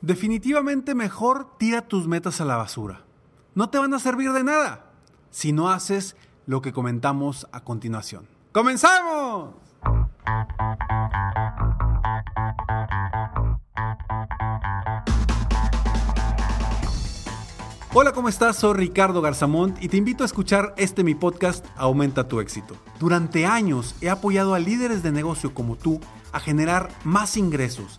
Definitivamente mejor tira tus metas a la basura. No te van a servir de nada si no haces lo que comentamos a continuación. ¡Comenzamos! Hola, ¿cómo estás? Soy Ricardo Garzamont y te invito a escuchar este mi podcast Aumenta tu éxito. Durante años he apoyado a líderes de negocio como tú a generar más ingresos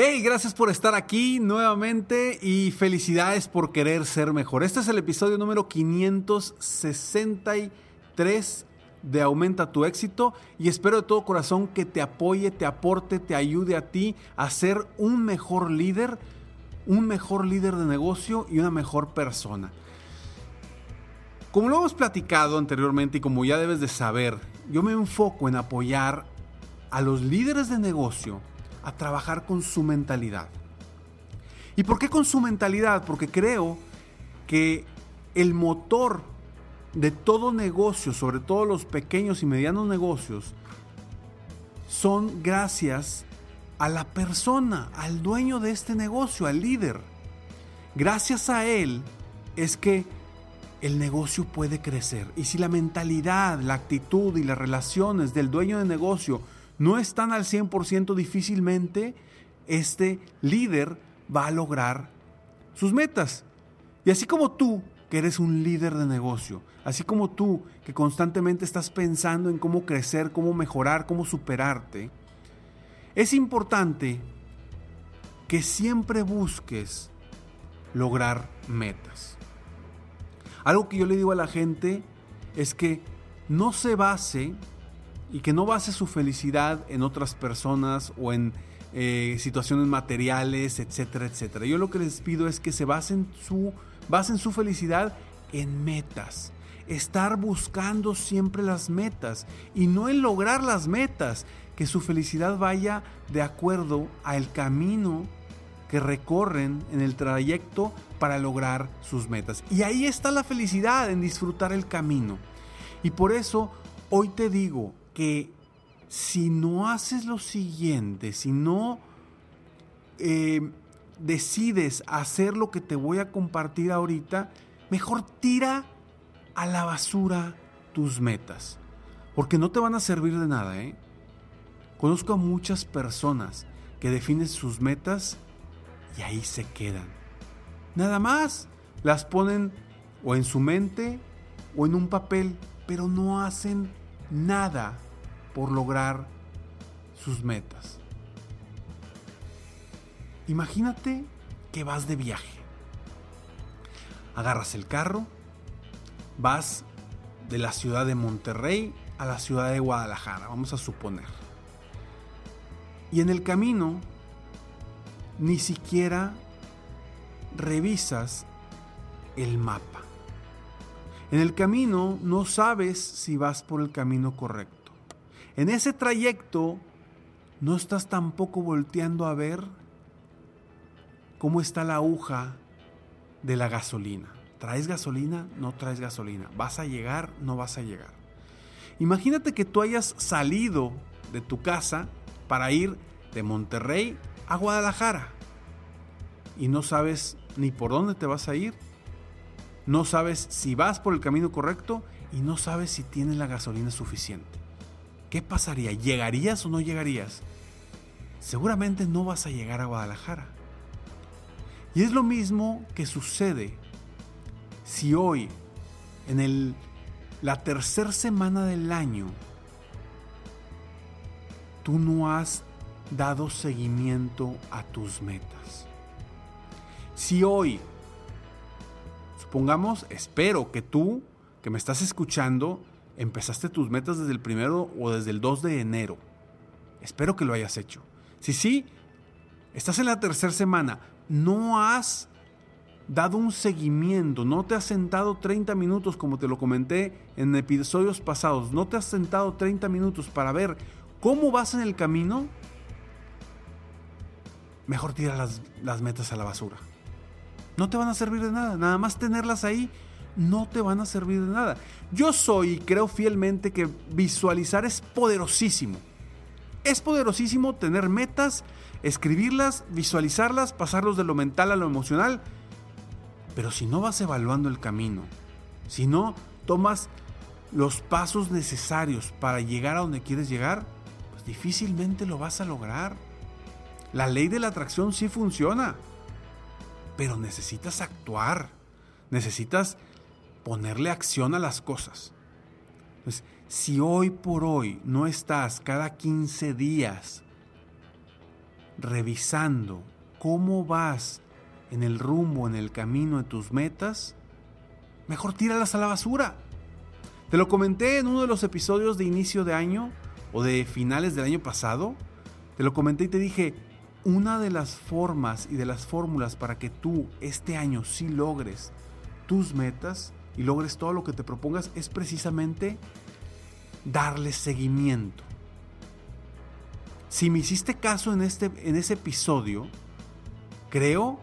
Hey, gracias por estar aquí nuevamente y felicidades por querer ser mejor. Este es el episodio número 563 de Aumenta tu éxito y espero de todo corazón que te apoye, te aporte, te ayude a ti a ser un mejor líder, un mejor líder de negocio y una mejor persona. Como lo hemos platicado anteriormente y como ya debes de saber, yo me enfoco en apoyar a los líderes de negocio a trabajar con su mentalidad. ¿Y por qué con su mentalidad? Porque creo que el motor de todo negocio, sobre todo los pequeños y medianos negocios, son gracias a la persona, al dueño de este negocio, al líder. Gracias a él es que el negocio puede crecer. Y si la mentalidad, la actitud y las relaciones del dueño de negocio no están al 100% difícilmente, este líder va a lograr sus metas. Y así como tú, que eres un líder de negocio, así como tú, que constantemente estás pensando en cómo crecer, cómo mejorar, cómo superarte, es importante que siempre busques lograr metas. Algo que yo le digo a la gente es que no se base y que no base su felicidad en otras personas o en eh, situaciones materiales, etcétera, etcétera. Yo lo que les pido es que se basen su, basen su felicidad en metas. Estar buscando siempre las metas y no en lograr las metas. Que su felicidad vaya de acuerdo al camino que recorren en el trayecto para lograr sus metas. Y ahí está la felicidad en disfrutar el camino. Y por eso hoy te digo, que si no haces lo siguiente, si no eh, decides hacer lo que te voy a compartir ahorita, mejor tira a la basura tus metas. Porque no te van a servir de nada, ¿eh? Conozco a muchas personas que definen sus metas y ahí se quedan. Nada más las ponen o en su mente o en un papel, pero no hacen nada por lograr sus metas. Imagínate que vas de viaje. Agarras el carro, vas de la ciudad de Monterrey a la ciudad de Guadalajara, vamos a suponer. Y en el camino ni siquiera revisas el mapa. En el camino no sabes si vas por el camino correcto. En ese trayecto no estás tampoco volteando a ver cómo está la aguja de la gasolina. ¿Traes gasolina? No traes gasolina. ¿Vas a llegar? No vas a llegar. Imagínate que tú hayas salido de tu casa para ir de Monterrey a Guadalajara y no sabes ni por dónde te vas a ir, no sabes si vas por el camino correcto y no sabes si tienes la gasolina suficiente. ¿Qué pasaría? ¿Llegarías o no llegarías? Seguramente no vas a llegar a Guadalajara. Y es lo mismo que sucede si hoy, en el, la tercera semana del año, tú no has dado seguimiento a tus metas. Si hoy, supongamos, espero que tú, que me estás escuchando, empezaste tus metas desde el primero o desde el 2 de enero. Espero que lo hayas hecho. Si sí, estás en la tercera semana, no has dado un seguimiento, no te has sentado 30 minutos como te lo comenté en episodios pasados, no te has sentado 30 minutos para ver cómo vas en el camino, mejor tira las, las metas a la basura. No te van a servir de nada, nada más tenerlas ahí no te van a servir de nada. Yo soy y creo fielmente que visualizar es poderosísimo. Es poderosísimo tener metas, escribirlas, visualizarlas, pasarlos de lo mental a lo emocional. Pero si no vas evaluando el camino, si no tomas los pasos necesarios para llegar a donde quieres llegar, pues difícilmente lo vas a lograr. La ley de la atracción sí funciona, pero necesitas actuar, necesitas ponerle acción a las cosas. Entonces, si hoy por hoy no estás cada 15 días revisando cómo vas en el rumbo, en el camino de tus metas, mejor tíralas a la basura. Te lo comenté en uno de los episodios de inicio de año o de finales del año pasado. Te lo comenté y te dije, una de las formas y de las fórmulas para que tú este año sí logres tus metas y logres todo lo que te propongas es precisamente darle seguimiento. Si me hiciste caso en, este, en ese episodio, creo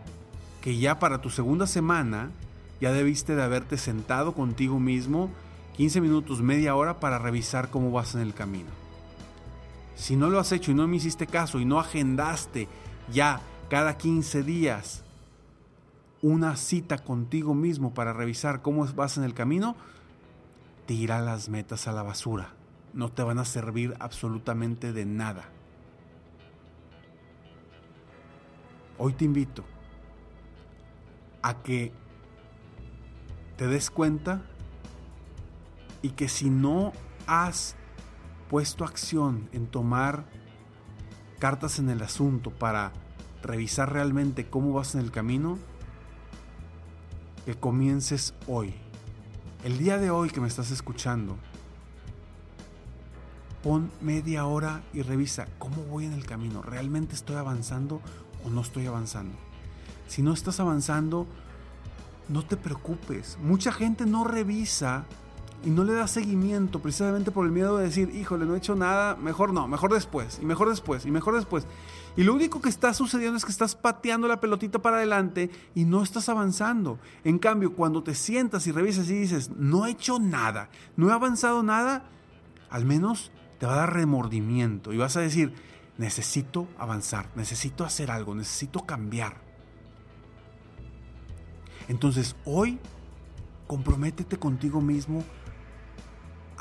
que ya para tu segunda semana ya debiste de haberte sentado contigo mismo 15 minutos, media hora para revisar cómo vas en el camino. Si no lo has hecho y no me hiciste caso y no agendaste ya cada 15 días una cita contigo mismo para revisar cómo vas en el camino, tira las metas a la basura. No te van a servir absolutamente de nada. Hoy te invito a que te des cuenta y que si no has puesto acción en tomar cartas en el asunto para revisar realmente cómo vas en el camino, que comiences hoy el día de hoy que me estás escuchando, pon media hora y revisa cómo voy en el camino. ¿Realmente estoy avanzando o no estoy avanzando? Si no estás avanzando, no te preocupes. Mucha gente no revisa y no le da seguimiento precisamente por el miedo de decir, híjole, no he hecho nada, mejor no, mejor después, y mejor después, y mejor después. Y lo único que está sucediendo es que estás pateando la pelotita para adelante y no estás avanzando. En cambio, cuando te sientas y revisas y dices, no he hecho nada, no he avanzado nada, al menos te va a dar remordimiento y vas a decir, necesito avanzar, necesito hacer algo, necesito cambiar. Entonces, hoy, comprométete contigo mismo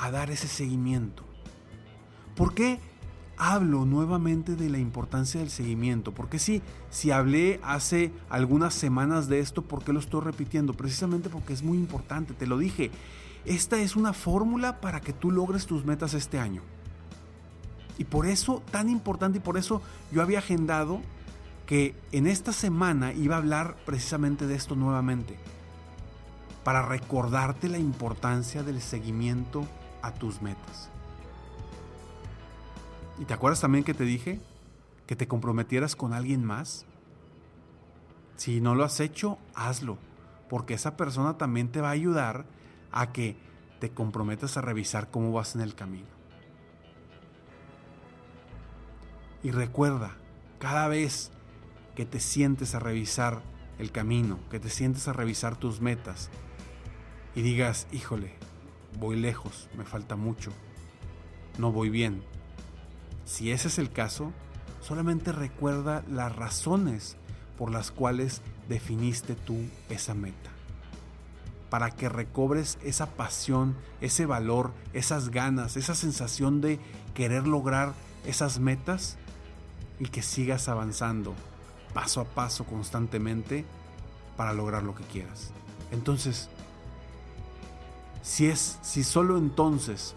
a dar ese seguimiento. ¿Por qué? hablo nuevamente de la importancia del seguimiento. Porque sí, si hablé hace algunas semanas de esto, ¿por qué lo estoy repitiendo? Precisamente porque es muy importante, te lo dije. Esta es una fórmula para que tú logres tus metas este año. Y por eso, tan importante, y por eso yo había agendado que en esta semana iba a hablar precisamente de esto nuevamente. Para recordarte la importancia del seguimiento a tus metas. ¿Y te acuerdas también que te dije que te comprometieras con alguien más? Si no lo has hecho, hazlo, porque esa persona también te va a ayudar a que te comprometas a revisar cómo vas en el camino. Y recuerda, cada vez que te sientes a revisar el camino, que te sientes a revisar tus metas y digas, híjole, voy lejos, me falta mucho, no voy bien. Si ese es el caso, solamente recuerda las razones por las cuales definiste tú esa meta. Para que recobres esa pasión, ese valor, esas ganas, esa sensación de querer lograr esas metas y que sigas avanzando paso a paso constantemente para lograr lo que quieras. Entonces, si es si solo entonces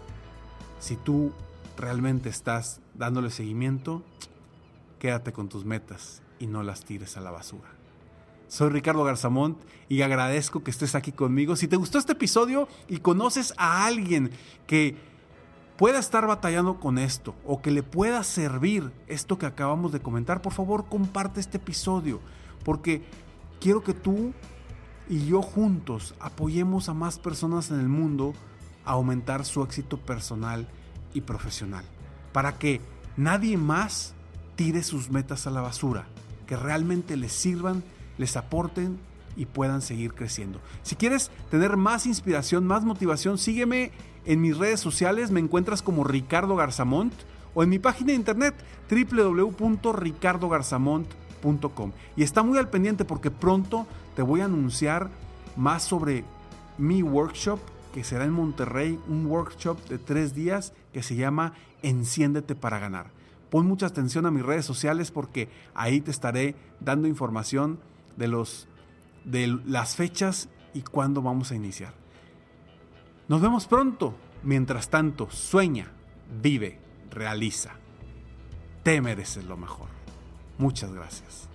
si tú realmente estás dándole seguimiento, quédate con tus metas y no las tires a la basura. Soy Ricardo Garzamont y agradezco que estés aquí conmigo. Si te gustó este episodio y conoces a alguien que pueda estar batallando con esto o que le pueda servir esto que acabamos de comentar, por favor comparte este episodio porque quiero que tú y yo juntos apoyemos a más personas en el mundo a aumentar su éxito personal y profesional para que nadie más tire sus metas a la basura, que realmente les sirvan, les aporten y puedan seguir creciendo. Si quieres tener más inspiración, más motivación, sígueme en mis redes sociales, me encuentras como Ricardo Garzamont o en mi página de internet www.ricardogarzamont.com. Y está muy al pendiente porque pronto te voy a anunciar más sobre mi workshop que será en Monterrey, un workshop de tres días que se llama Enciéndete para ganar. Pon mucha atención a mis redes sociales porque ahí te estaré dando información de, los, de las fechas y cuándo vamos a iniciar. Nos vemos pronto. Mientras tanto, sueña, vive, realiza. Te mereces lo mejor. Muchas gracias.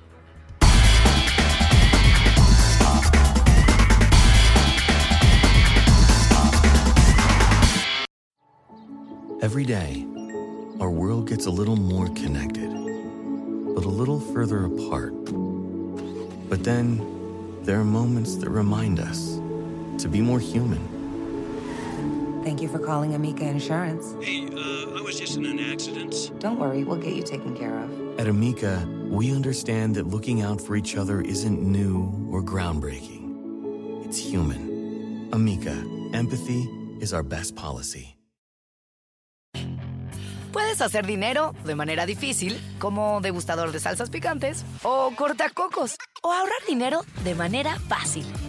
Every day, our world gets a little more connected, but a little further apart. But then, there are moments that remind us to be more human. Thank you for calling Amica Insurance. Hey, uh, I was just in an accident. Don't worry, we'll get you taken care of. At Amica, we understand that looking out for each other isn't new or groundbreaking. It's human. Amica, empathy is our best policy. Puedes hacer dinero de manera difícil, como degustador de salsas picantes, o cortacocos, o ahorrar dinero de manera fácil